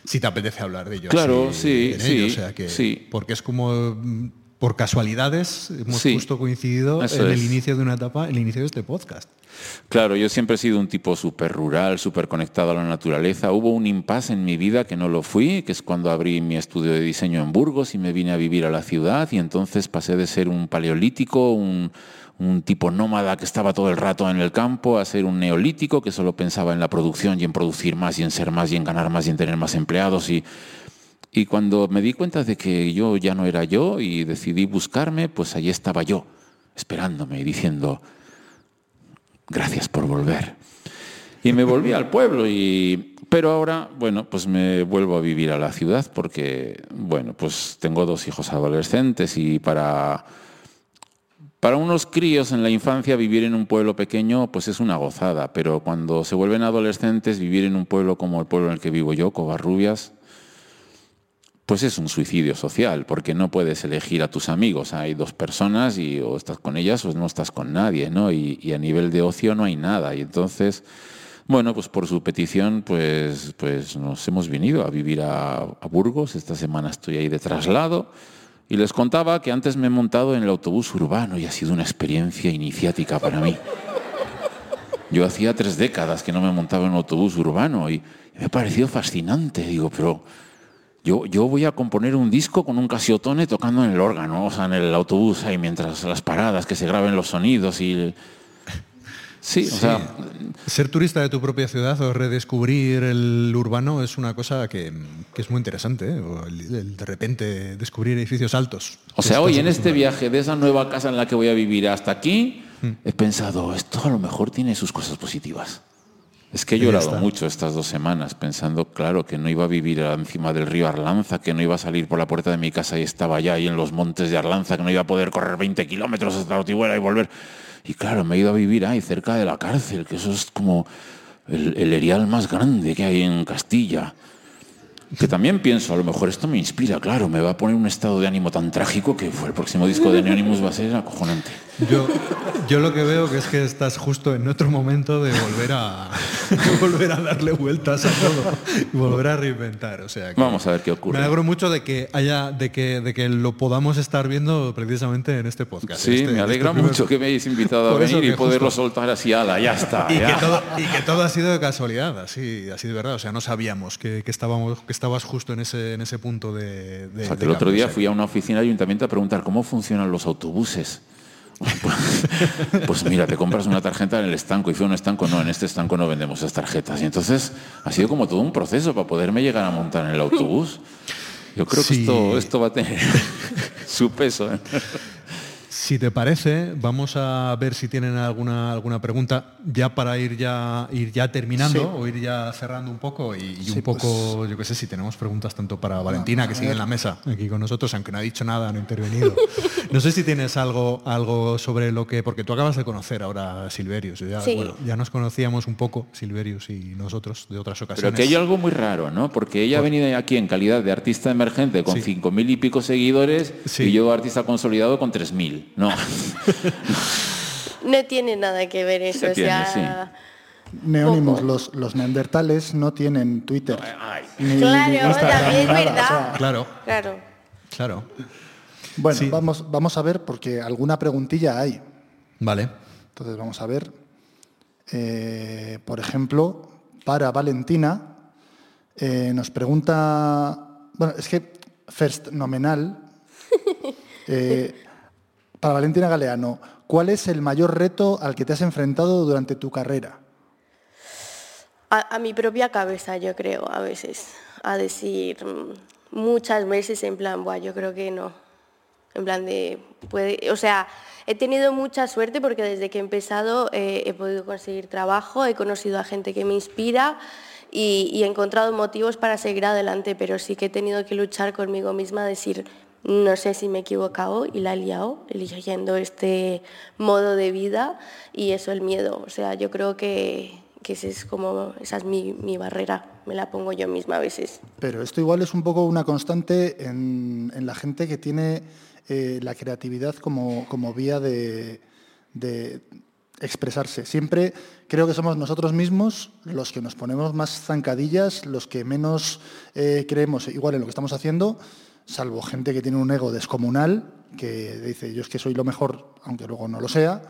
Si te apetece hablar de ello. Claro, sí, sí, ello, o sea que, sí. Porque es como mm, por casualidades hemos Sí, justo coincidido en el es. inicio de una etapa, el inicio de este podcast. Claro, yo siempre he sido un tipo súper rural, súper conectado a la naturaleza. Hubo un impasse en mi vida que no lo fui, que es cuando abrí mi estudio de diseño en Burgos y me vine a vivir a la ciudad y entonces pasé de ser un paleolítico, un, tipo nómada que estaba todo el rato en el campo, a ser un neolítico que solo pensaba en la producción y en producir más y en ser más y en ganar más y en tener más empleados y, y cuando me di cuenta de que yo ya no era yo y decidí buscarme, pues allí estaba yo, esperándome y diciendo, gracias por volver. Y me volví al pueblo y pero ahora, bueno, pues me vuelvo a vivir a la ciudad porque bueno, pues tengo dos hijos adolescentes y para para unos críos en la infancia vivir en un pueblo pequeño pues es una gozada, pero cuando se vuelven adolescentes vivir en un pueblo como el pueblo en el que vivo yo, Covarrubias, pues es un suicidio social, porque no puedes elegir a tus amigos. Hay dos personas y o estás con ellas o no estás con nadie, ¿no? Y, a nivel de ocio no hay nada. Y entonces, bueno, pues por su petición, pues, pues nos hemos venido a vivir a, a Burgos. Esta semana estoy ahí de traslado. Y les contaba que antes me he montado en el autobús urbano y ha sido una experiencia iniciática para mí. Yo hacía tres décadas que no me montaba en un autobús urbano y me ha parecido fascinante. Digo, pero yo, yo voy a componer un disco con un casiotone tocando en el órgano, o sea, en el autobús ahí mientras las paradas, que se graben los sonidos y... Sí, o sea, Ser turista de tu propia ciudad o redescubrir el urbano es una cosa que, que es muy interesante. ¿eh? O el- el de repente descubrir edificios altos. o sea, hoy en este viaje de esa nueva casa en la que voy a vivir hasta aquí, Hmm. he pensado, esto a lo mejor tiene sus cosas positivas. Es que he llorado mucho estas dos semanas pensando, claro, que no iba a vivir encima del río Arlanza, que no iba a salir por la puerta de mi casa y estaba ya ahí en los montes de Arlanza, que no iba a poder correr 20 kilómetros hasta la Otibuela y volver. Y claro, me he ido a vivir ahí, cerca de la cárcel, que eso es como el, el erial más grande que hay en Castilla. Que también pienso, a lo mejor esto me inspira, claro, me va a poner un estado de ánimo tan trágico que fue el próximo disco de Neonimus va a ser acojonante. Yo, yo lo que veo que es que estás justo en otro momento de volver a volver a darle vueltas a todo y volver a reinventar. O sea, que Vamos a ver qué ocurre. Me alegro mucho de que haya, de que, de que lo podamos estar viendo precisamente en este podcast. Sí, este- me alegra este primer- mucho que me hayáis invitado a venir y poderlo justo- soltar así, ala, ya está. Y ya. que, todo, y que todo ha sido de casualidad, así, así de verdad. O sea, no sabíamos que, que estábamos, que estabas justo en ese, en ese punto de. de- O sea, que el otro día fui a una oficina de ayuntamiento a preguntar cómo funcionan los autobuses. Pues, pues, mira, te compras una tarjeta en el estanco y fue un estanco, no, en este estanco no vendemos esas tarjetas. Y entonces ha sido como todo un proceso para poderme llegar a montar en el autobús. Yo creo que esto, esto va a tener su peso. Si te parece, vamos a ver si tienen alguna, alguna pregunta ya para ir ya, ir ya terminando o ir ya cerrando un poco y, un poco, pues- yo qué sé, si tenemos preguntas tanto para Valentina, que sigue en la mesa aquí con nosotros, aunque no ha dicho nada, no ha intervenido. no sé si tienes algo, algo sobre lo que, porque tú acabas de conocer ahora a Silverius, ya, ya nos conocíamos un poco, Silverius y nosotros, de otras ocasiones. Pero que hay algo muy raro, ¿no? Porque ella ha venido aquí en calidad de artista emergente con cinco mil y pico seguidores y yo artista consolidado con tres mil. No. no tiene nada que ver eso. Neónimos, los, los, neandertales no tienen Twitter. claro, también es verdad. claro. Claro. Claro. Bueno, vamos, vamos a ver porque alguna preguntilla hay. Vale. Entonces vamos a ver. Eh, por ejemplo, para Valentina, eh, nos pregunta. Bueno, es que First Nomenal. Eh, para Valentina Galeano, ¿cuál es el mayor reto al que te has enfrentado durante tu carrera? A, mi propia cabeza, yo creo, a veces. A decir mm, muchas veces en plan, Buah, yo creo que no. En plan de, o sea, he tenido mucha suerte porque desde que he empezado eh, he podido conseguir trabajo, he conocido a gente que me inspira y, y, he encontrado motivos para seguir adelante, pero sí que he tenido que luchar conmigo misma, decir, no sé si me he equivocado y la he liado, eligiendo este modo de vida y eso el miedo. O sea, yo creo que, que es como, esa es mi, barrera, me la pongo yo misma a veces. Pero esto igual es un poco una constante en, la gente que tiene eh, la creatividad como, como vía de, expresarse. Siempre creo que somos nosotros mismos los que nos ponemos más zancadillas, los que menos eh, creemos igual en lo que estamos haciendo salvo gente que tiene un ego descomunal, que dice, yo es que soy lo mejor, aunque luego no lo sea,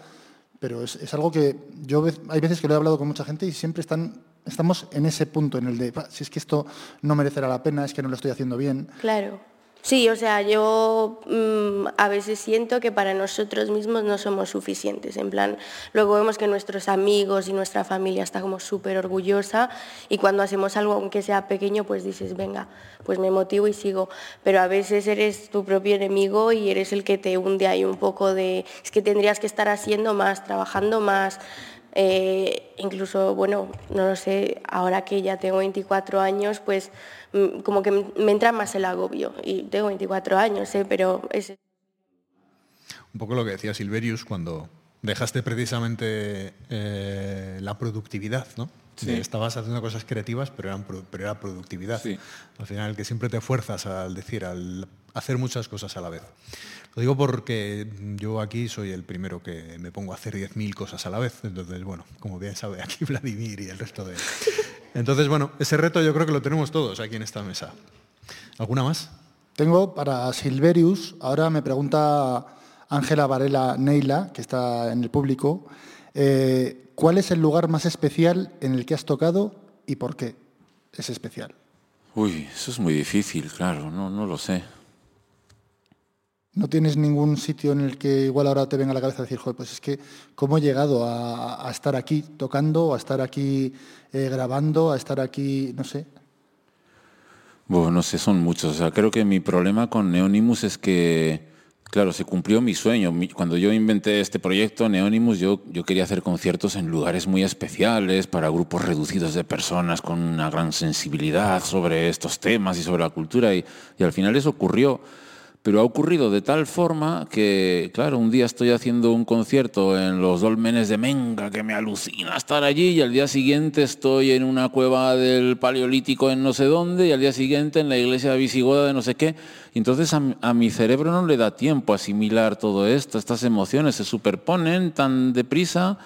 pero es, algo que yo hay veces que lo he hablado con mucha gente y siempre están, estamos en ese punto, en el de, si es que esto no merecerá la pena, es que no lo estoy haciendo bien. Claro. Sí, o sea, yo mm, a veces siento que para nosotros mismos no somos suficientes. En plan, luego vemos que nuestros amigos y nuestra familia está como súper orgullosa y cuando hacemos algo, aunque sea pequeño, pues dices, venga, pues me motivo y sigo. Pero a veces eres tu propio enemigo y eres el que te hunde ahí un poco de, es que tendrías que estar haciendo más, trabajando más, eh, incluso, bueno, no lo sé, ahora que ya tengo 24 años, pues como que me entra más el agobio. Y tengo 24 años, ¿eh? pero es... Un poco lo que decía Silverius cuando dejaste precisamente eh, la productividad, ¿no? Estabas haciendo cosas creativas, pero, eran, pero era productividad. Al final, que siempre te fuerzas al decir, al hacer muchas cosas a la vez. Lo digo porque yo aquí soy el primero que me pongo a hacer 10.000 cosas a la vez. Entonces, bueno, como bien sabe aquí Vladimir y el resto de... Entonces, bueno, ese reto yo creo que lo tenemos todos aquí en esta mesa. ¿Alguna más? Tengo para Silverius, ahora me pregunta Ángela Varela Neila, que está en el público, eh, ¿cuál es el lugar más especial en el que has tocado y por qué es especial? Uy, eso es muy difícil, claro, no, no lo sé. ¿No tienes ningún sitio en el que igual ahora te venga a la cabeza decir, joder, pues es que cómo he llegado a, estar aquí tocando, a estar aquí eh, grabando, a estar aquí, no sé? Bueno, no sé, son muchos. O sea, creo que mi problema con Neonimus es que, claro, se cumplió mi sueño. Cuando yo inventé este proyecto, Neonimus, yo, yo quería hacer conciertos en lugares muy especiales, para grupos reducidos de personas con una gran sensibilidad sobre estos temas y sobre la cultura, y, y al final eso ocurrió. Pero ha ocurrido de tal forma que, claro, un día estoy haciendo un concierto en los dolmenes de Menga, que me alucina estar allí, y al día siguiente estoy en una cueva del Paleolítico en no sé dónde, y al día siguiente en la iglesia visigoda de no sé qué. Y entonces a, a mi cerebro no le da tiempo a asimilar todo esto, estas emociones se superponen tan deprisa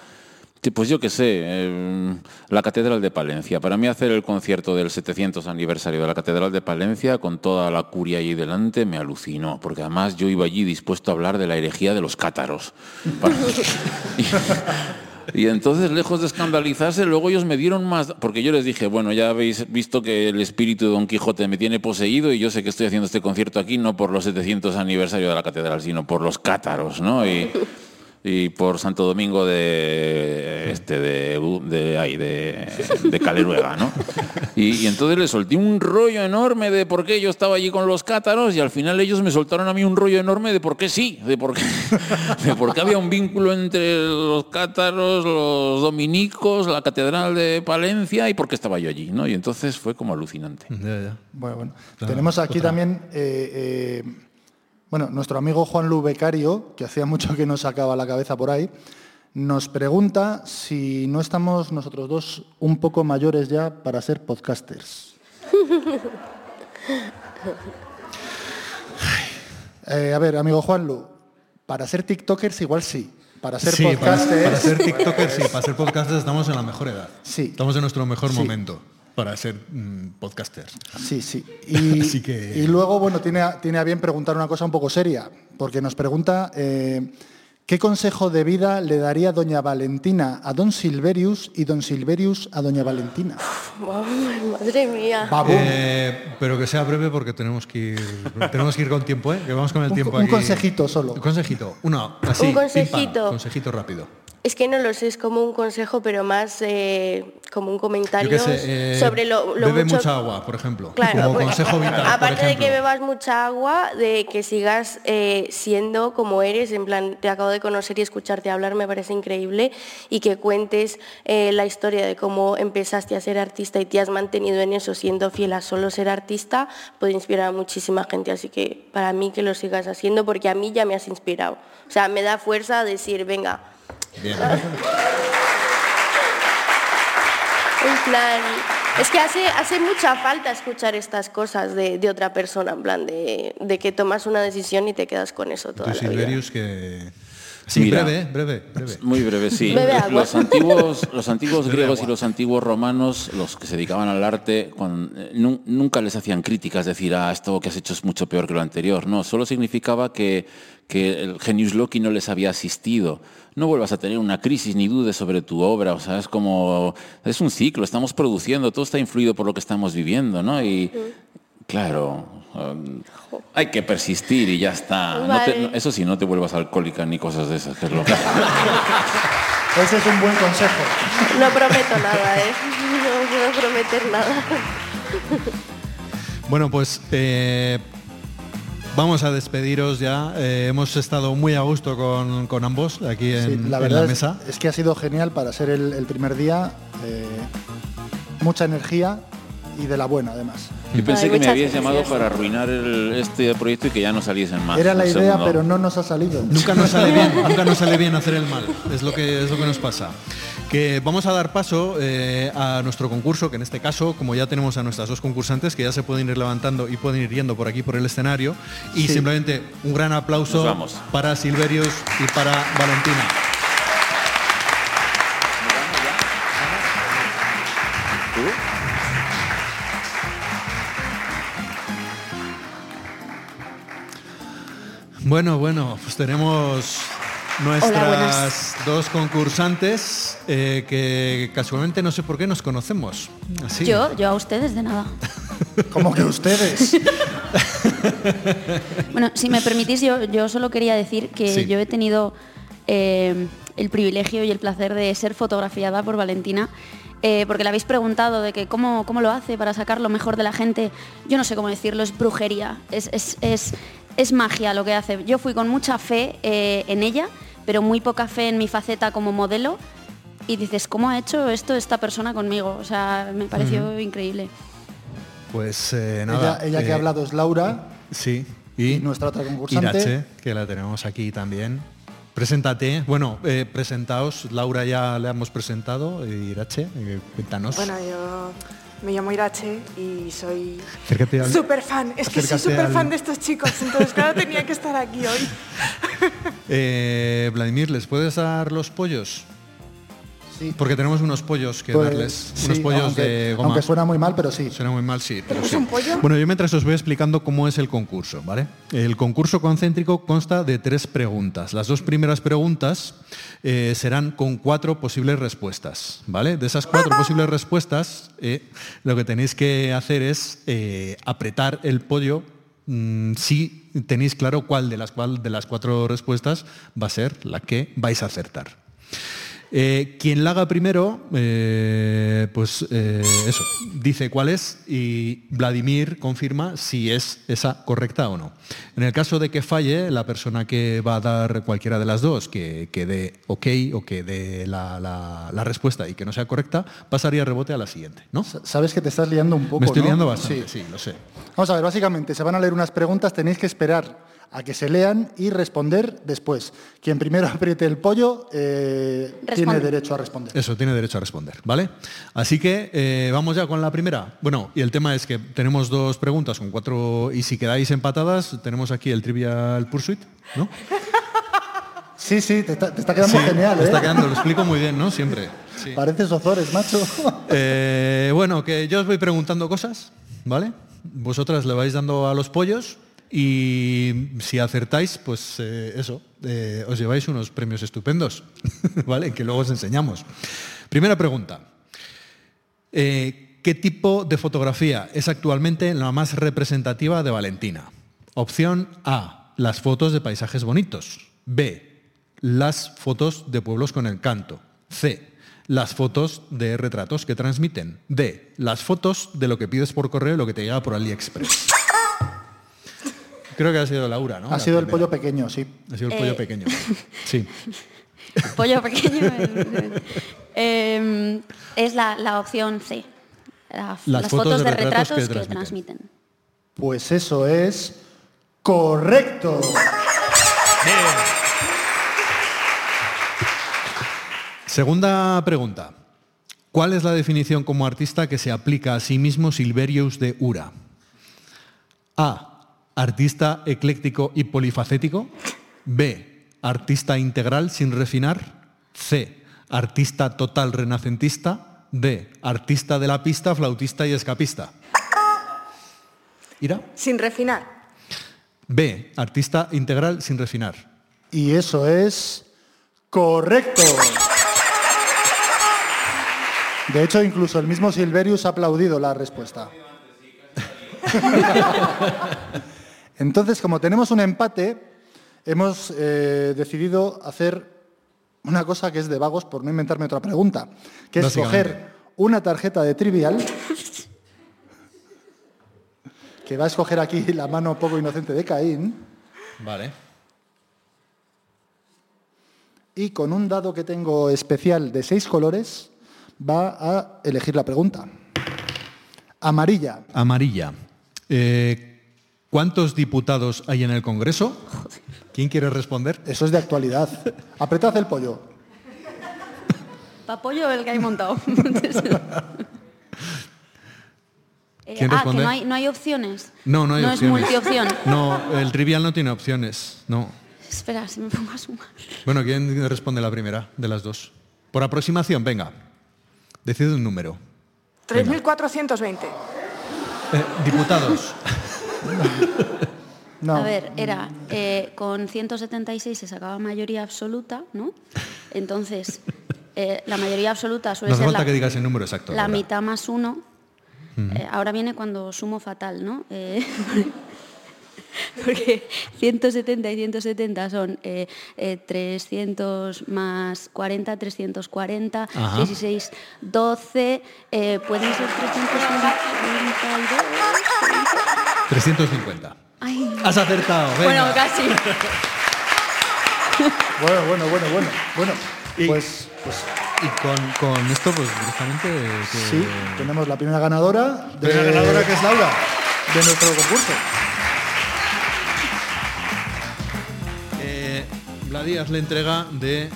pues yo qué sé, em, la Catedral de Palencia. Para mí hacer el concierto del 700 aniversario de la Catedral de Palencia con toda la curia allí delante me alucinó, porque además yo iba allí dispuesto a hablar de la herejía de los cátaros. y, entonces, lejos de escandalizarse, luego ellos me dieron más, porque yo les dije, bueno, ya habéis visto que el espíritu de Don Quijote me tiene poseído y yo sé que estoy haciendo este concierto aquí no por los 700 aniversario de la Catedral, sino por los cátaros, ¿no? Y, y por Santo Domingo de este de, de ahí de, de Caleruega, ¿no? Y, y entonces le solté un rollo enorme de por qué yo estaba allí con los cátaros y al final ellos me soltaron a mí un rollo enorme de por qué sí, de por qué, de por qué había un vínculo entre los cátaros, los dominicos, la catedral de Palencia y por qué estaba yo allí, ¿no? Y entonces fue como alucinante. Ya, ya. Bueno, bueno. Claro, Tenemos aquí otra. también, eh, eh, bueno, nuestro amigo Juan Lu Becario, que hacía mucho que nos sacaba la cabeza por ahí, nos pregunta si no estamos nosotros dos un poco mayores ya para ser podcasters. Eh, a ver, amigo Juan Lu, para ser TikTokers igual sí. Para ser Sí, para, podcasters. para ser TikTokers, sí, para ser podcasters estamos en la mejor edad. Sí. Estamos en nuestro mejor Sí. momento para ser mm, podcasters. Sí, sí. Y, Así que- y luego, bueno, tiene a, tiene a bien preguntar una cosa un poco seria, porque nos pregunta eh, qué consejo de vida le daría doña Valentina a don Silverius y don Silverius a doña Valentina. Madre mía. Babum. Eh, pero que sea breve porque tenemos que ir, tenemos que ir con tiempo, ¿eh? Que vamos con el Un- tiempo un aquí. consejito solo. Un consejito. Uno, así. Un pim, pam. consejito. consejito rápido. Es que no lo sé, es como un consejo, pero más eh, como un comentario sé, eh, sobre lo, lo bebe mucho... mucha agua, por ejemplo. Claro, como bueno, consejo vital. aparte de que bebas mucha agua, de que sigas eh, siendo como eres, en plan, te acabo de conocer y escucharte hablar me parece increíble, y que cuentes la historia de cómo empezaste a ser artista y te has mantenido en eso siendo fiel a solo ser artista, puede inspirar a muchísima gente, así que para mí que lo sigas haciendo, porque a mí ya me has inspirado. O sea, me da fuerza a decir, venga, Bien. En plan, es que hace, hace mucha falta escuchar estas cosas de, de otra persona, en plan, de, de que tomas una decisión y te quedas con eso toda Tú, la vida. Silverius, que... Sí, Mira. breve, breve, breve. Muy breve, sí. Los antiguos, los antiguos Bebe griegos y los antiguos romanos, los que se dedicaban al arte, cuando- eh, nu- nunca les hacían críticas, decir, ah, esto que has hecho es mucho peor que lo anterior. No, solo significaba que, que el genius loci no les había asistido. No vuelvas a tener una crisis ni dudes sobre tu obra. O sea, es como, es un ciclo, estamos produciendo, todo está influido por lo que estamos viviendo, ¿no? Y, claro, um, hay que persistir y ya está. No te- Vale. no- eso sí, no te vuelvas alcohólica ni cosas de esas, que es lo que... Ese es un buen consejo. No prometo nada, ¿eh? No puedo prometer nada. Bueno, pues eh, vamos a despediros ya. Eh, hemos estado muy a gusto con, con ambos aquí en, Sí, en la verdad es- mesa. Es, que ha sido genial para ser el, el primer día. eh, mucha energía y de la buena, además. Yo pensé Ay, que me habías llamado para arruinar el- este proyecto y que ya no saliesen más. Era la idea, segundo. pero no nos ha salido. Nunca nos sale bien, nunca nos sale bien hacer el mal. Es lo que es lo que nos pasa. Que vamos a dar paso eh, a nuestro concurso, que en este caso, como ya tenemos a nuestras dos concursantes, que ya se pueden ir levantando y pueden ir yendo por aquí por el escenario, y Sí. simplemente un gran aplauso para Silverius y para Valentina. Bueno, bueno, pues tenemos nuestras dos concursantes eh, que casualmente no sé por qué nos conocemos. Así. Yo, yo a ustedes de nada. Como que ustedes. Bueno, si me permitís, yo, yo solo quería decir que Sí. yo he tenido eh, el privilegio y el placer de ser fotografiada por Valentina, eh, porque le habéis preguntado de que cómo, cómo lo hace para sacar lo mejor de la gente. Yo no sé cómo decirlo, es brujería, es, es, es- es magia lo que hace. Yo fui con mucha fe eh, en ella, pero muy poca fe en mi faceta como modelo. Y dices, ¿cómo ha hecho esto esta persona conmigo? O sea, me pareció increíble. Pues eh, nada. ella, ella que ha hablado es Laura. Sí. Y nuestra otra concursante. Irache, que la tenemos aquí también. Preséntate. Bueno, eh, presentaos. Laura ya le hemos presentado. eh, Irache, eh, cuéntanos. Bueno, yo me llamo Irache y soy al- súper fan. Es que soy súper al- fan de estos chicos, entonces claro, tenía que estar aquí hoy. Eh, Vladimir, ¿les puedes dar los pollos? Sí. Porque tenemos unos pollos que Pues, darles. sí, unos pollos aunque, de goma. aunque suena muy mal, pero sí. Suena muy mal, sí. Pero ¿Tenemos sí. un pollo? Bueno, yo mientras os voy explicando cómo es el concurso, ¿vale? El concurso concéntrico consta de tres preguntas. Las dos primeras preguntas eh, serán con cuatro posibles respuestas, ¿vale? De esas cuatro posibles respuestas, eh, lo que tenéis que hacer es eh, apretar el pollo mm, si tenéis claro cuál de las, cuál de las cuatro respuestas va a ser la que vais a acertar. Eh, quien la haga primero, eh, pues eh, eso, dice cuál es y Vladimir confirma si es esa correcta o no. En el caso de que falle, la persona que va a dar cualquiera de las dos, que, que dé ok o que dé la, la- la respuesta y que no sea correcta, pasaría a rebote a la siguiente, ¿no? Sabes que te estás liando un poco, Me estoy ¿no? liando bastante, Sí. sí, lo sé. Vamos a ver, básicamente se van a leer unas preguntas, tenéis que esperar a que se lean y responder después. Quien primero apriete el pollo eh, tiene derecho a responder. Eso, tiene derecho a responder, ¿vale? Así que eh, vamos ya con la primera. Bueno, y el tema es que tenemos dos preguntas con cuatro, y si quedáis empatadas, tenemos aquí el Trivial Pursuit, ¿no? Sí, sí, te está, te está quedando genial, ¿eh? está quedando, lo explico muy bien, ¿no? Siempre. Sí. Pareces Ozores, macho. Eh, bueno, que yo os voy preguntando cosas, ¿vale? Vosotras le vais dando a los pollos y si acertáis, pues eh, eso, eh, os lleváis unos premios estupendos, ¿vale? Que luego os enseñamos. Primera pregunta. Eh, ¿Qué tipo de fotografía es actualmente la más representativa de Valentina? Opción A, las fotos de paisajes bonitos. B, las fotos de pueblos con encanto. C, las fotos de retratos que transmiten. D, las fotos de lo que pides por correo y lo que te llega por AliExpress. Creo que ha sido Laura, ¿no? ha La sido el pollo pequeño, sí. Ha sido el pollo Eh. pequeño. Sí. Pollo pequeño. eh, es la, la opción C. La- las, fotos, de retratos, que, transmiten. Pues eso es correcto. Segunda pregunta. ¿Cuál es la definición como artista que se aplica a sí mismo Silverius de Ura? A. Artista ecléctico y polifacético. B. Artista integral sin refinar. C. Artista total renacentista. D. Artista de la pista, flautista y escapista. ¿Ira? Sin refinar. B. Artista integral sin refinar. Y eso es correcto. De hecho, incluso el mismo Silverius ha aplaudido la respuesta. Entonces, como tenemos un empate, hemos eh, decidido hacer una cosa que es de vagos, por no inventarme otra pregunta, que es coger una tarjeta de trivial, que va a escoger aquí la mano poco inocente de Caín, Vale. y con un dado que tengo especial de seis colores va a elegir la pregunta. Amarilla. Amarilla. Eh, ¿Cuántos diputados hay en el Congreso? ¿Quién quiere responder? Eso es de actualidad. Apretad el pollo. Pa' pollo el que hay montado. Eh, ¿Quién ah, responde? que no hay, no hay opciones. No, no hay no opciones. es multiopción. No, el trivial no tiene opciones. No. Espera, si me pongo a sumar. Bueno, ¿quién responde la primera de las dos? Por aproximación, venga. Decide un número. 3.420. Eh, diputados. No. A ver, era eh, con 176 se sacaba mayoría absoluta, ¿no? Entonces, eh, la mayoría absoluta suele No ser falta la, que digas el número exacto. la ahora. mitad más uno. Eh, ahora viene cuando sumo fatal, ¿no? Porque 170 y 170 son eh, eh, 300 más 40, 340, Ajá. 16, 12, eh, pueden ser 342. 350. Ay, Has acertado. venga. bueno, casi. Bueno, bueno, bueno, bueno. Bueno, Y- pues, pues Y con, con esto, pues directamente. que- sí, tenemos la primera ganadora de, Primera ganadora que es Laura. de nuestro concurso. Eh, Vladías le entrega de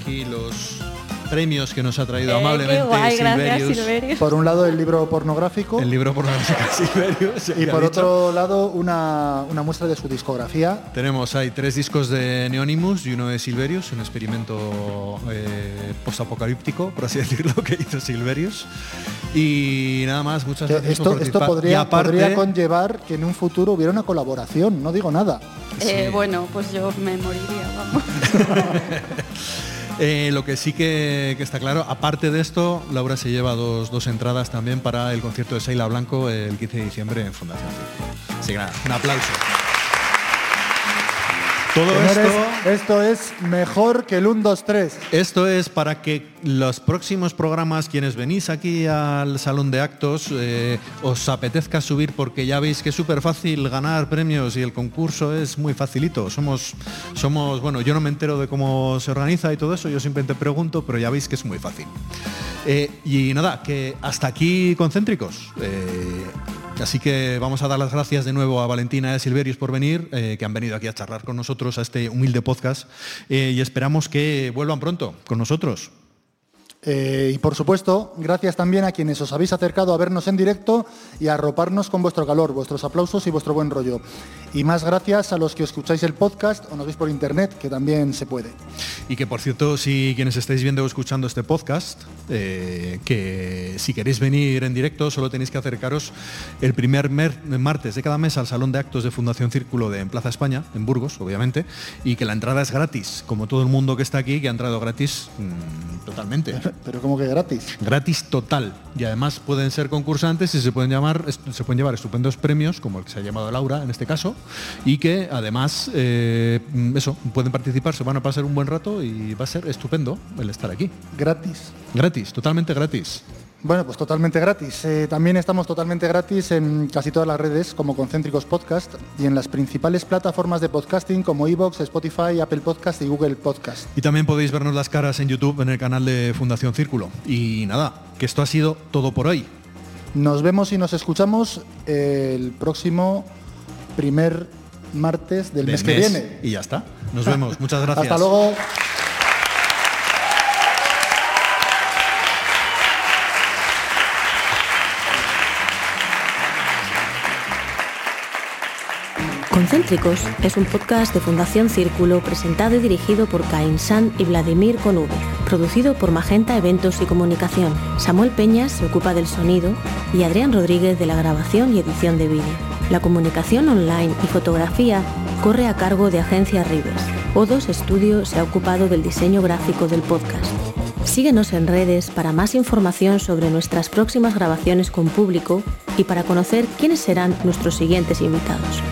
aquí los premios que nos ha traído Eh, amablemente gracias, Silverius. Silverius. Por un lado el libro pornográfico El libro por la música Silverius. y por dicho. otro lado una, una muestra de su discografía. Tenemos ahí tres discos de Neonimus y uno de Silverius, un experimento eh, postapocalíptico, por así decirlo, que hizo Silverius. Y nada más, muchas Que gracias esto por esto podría, aparte, podría conllevar que en un futuro hubiera una colaboración, no digo nada. Eh, bueno, pues yo me moriría, vamos. Eh, lo que sí que, está claro, aparte de esto, Laura se lleva dos, entradas también para el concierto de Seila Blanco el 15 de diciembre en Fundación. Así que nada, un aplauso. Todo Señores, esto, esto es mejor que el 1, 2, 3. esto es para que los próximos programas, quienes venís aquí al salón de actos, eh, os apetezca subir porque ya veis que es súper fácil ganar premios y el concurso es muy facilito. Somos, somos, bueno, yo no me entero de cómo se organiza y todo eso, yo simplemente pregunto, pero ya veis que es muy fácil. Eh, y nada, que hasta aquí concéntricos. Eh, Así que vamos a dar las gracias de nuevo a Valentina y a Silverius por venir, eh, que han venido aquí a charlar con nosotros a este humilde podcast eh, y esperamos que vuelvan pronto con nosotros. Eh, y por supuesto, gracias también a quienes os habéis acercado a vernos en directo y a arroparnos con vuestro calor, vuestros aplausos y vuestro buen rollo. Y más gracias a los que escucháis el podcast o nos veis por internet, que también se puede. Y que por cierto, si quienes estáis viendo o escuchando este podcast, eh, que si queréis venir en directo, solo tenéis que acercaros el primer mer- martes de cada mes al Salón de Actos de Fundación Círculo de en Plaza España, en Burgos, obviamente, y que la entrada es gratis, como todo el mundo que está aquí, que ha entrado gratis mm, totalmente. Pero como que gratis. Gratis total. Y además pueden ser concursantes y se pueden llamar, se pueden llevar estupendos premios, como el que se ha llamado Laura en este caso, y que además eh, eso, pueden participar, se van a pasar un buen rato y va a ser estupendo el estar aquí. Gratis. Gratis, totalmente gratis. Bueno, pues totalmente gratis. Eh, también estamos totalmente gratis en casi todas las redes como Concéntricos Podcast y en las principales plataformas de podcasting como Evox, Spotify, Apple Podcast y Google Podcast. Y también podéis vernos las caras en YouTube en el canal de Fundación Círculo. Y nada, que esto ha sido todo por hoy. Nos vemos y nos escuchamos el próximo primer martes del Del mes que viene. Y ya está. Nos vemos. Muchas gracias. Hasta luego. Concéntricos es un podcast de Fundación Círculo presentado y dirigido por Caín San y Vladimir V, producido por Magenta Eventos y Comunicación. Samuel Peñas se ocupa del sonido y Adrián Rodríguez de la grabación y edición de vídeo. La comunicación online y fotografía corre a cargo de Agencia Ribes. O2 Studio se ha ocupado del diseño gráfico del podcast. Síguenos en redes para más información sobre nuestras próximas grabaciones con público y para conocer quiénes serán nuestros siguientes invitados.